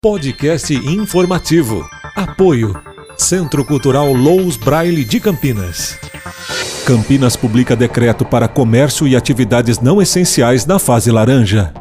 Podcast informativo. Apoio. Centro Cultural Lous Braille de Campinas. Campinas publica decreto para comércio e atividades não essenciais na fase laranja.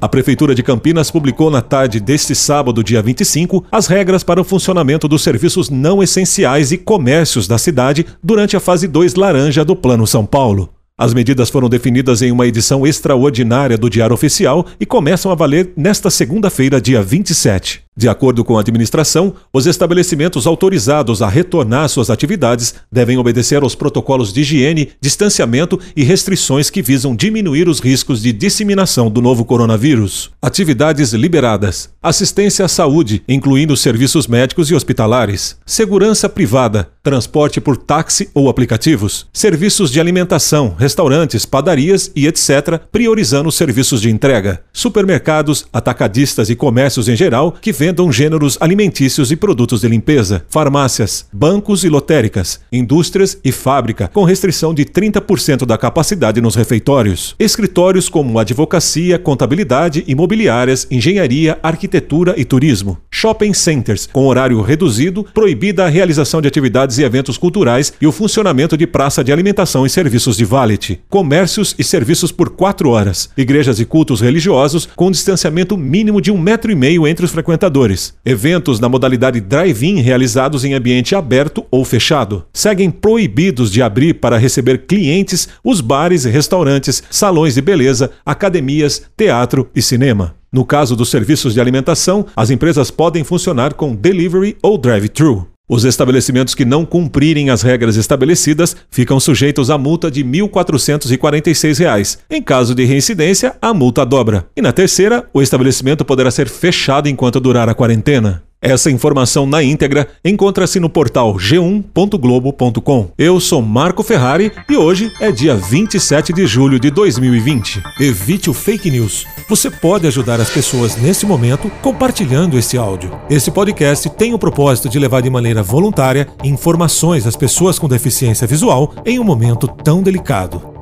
A Prefeitura de Campinas publicou na tarde deste sábado, dia 25, as regras para o funcionamento dos serviços não essenciais e comércios da cidade durante a fase 2 laranja do Plano São Paulo. As medidas foram definidas em uma edição extraordinária do Diário Oficial e começam a valer nesta segunda-feira, dia 27. De acordo com a administração, os estabelecimentos autorizados a retornar suas atividades devem obedecer aos protocolos de higiene, distanciamento e restrições que visam diminuir os riscos de disseminação do novo coronavírus. Atividades liberadas: assistência à saúde, incluindo serviços médicos e hospitalares, segurança privada, transporte por táxi ou aplicativos, serviços de alimentação, restaurantes, padarias e etc., priorizando os serviços de entrega, supermercados, atacadistas e comércios em geral que vendam gêneros alimentícios e produtos de limpeza, farmácias, bancos e lotéricas, indústrias e fábrica, com restrição de 30% da capacidade nos refeitórios, escritórios como advocacia, contabilidade, imobiliárias, engenharia, arquitetura e turismo, shopping centers, com horário reduzido, proibida a realização de atividades e eventos culturais e o funcionamento de praça de alimentação e serviços de valet, comércios e serviços por quatro horas, igrejas e cultos religiosos com distanciamento mínimo de um metro e meio entre os frequentadores Eventos na modalidade drive-in realizados em ambiente aberto ou fechado. Seguem proibidos de abrir para receber clientes os bares e restaurantes, salões de beleza, academias, teatro e cinema. No caso dos serviços de alimentação, as empresas podem funcionar com delivery ou drive-thru. Os estabelecimentos que não cumprirem as regras estabelecidas ficam sujeitos à multa de R$ 1.446. Em caso de reincidência, a multa dobra. E na terceira, o estabelecimento poderá ser fechado enquanto durar a quarentena. Essa informação na íntegra encontra-se no portal g1.globo.com. Eu sou Marco Ferrari e hoje é dia 27 de julho de 2020. Evite o fake news. Você pode ajudar as pessoas nesse momento compartilhando esse áudio. Esse podcast tem o propósito de levar de maneira voluntária informações às pessoas com deficiência visual em um momento tão delicado.